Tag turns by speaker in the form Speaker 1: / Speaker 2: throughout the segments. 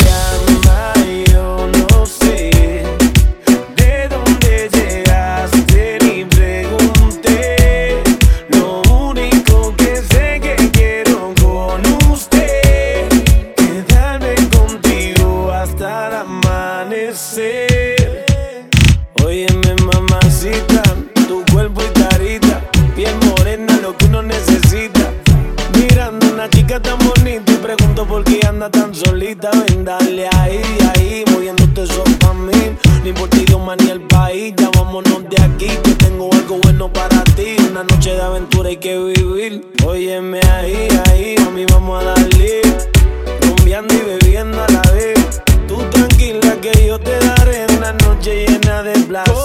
Speaker 1: Yo no sé. De dónde llegaste ni pregunté, lo único que sé que quiero con usted, quedarme contigo hasta amanecer. Tan solita. Ven, dale ahí, ahí, moviéndote eso pa' mí. Ni por ti, idioma ni el país, ya vámonos de aquí, que tengo algo bueno para ti. Una noche de aventura hay que vivir. Óyeme ahí, ahí, mami, vamos a darle. Rumbeando y bebiendo a la vez. Tú tranquila que yo te daré una noche llena de placer.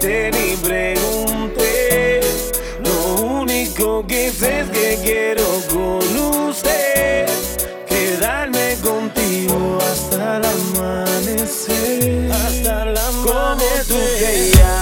Speaker 1: Llegaste ni pregunté. Lo único que sé es que quiero con usted quedarme contigo hasta el amanecer. Hasta el amanecer. Como tú te llamas,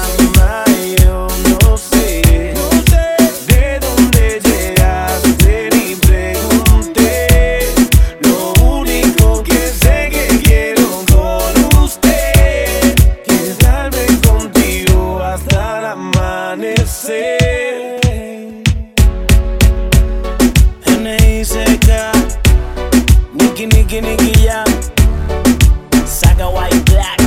Speaker 1: N.I.C.K. Nicky, Nicky, Nicky Jam Saga White Black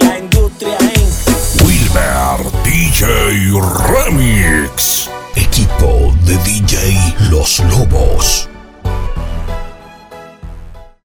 Speaker 1: La industria Inc.
Speaker 2: Wilmer DJ Remix. Equipo de DJ Los Lobos.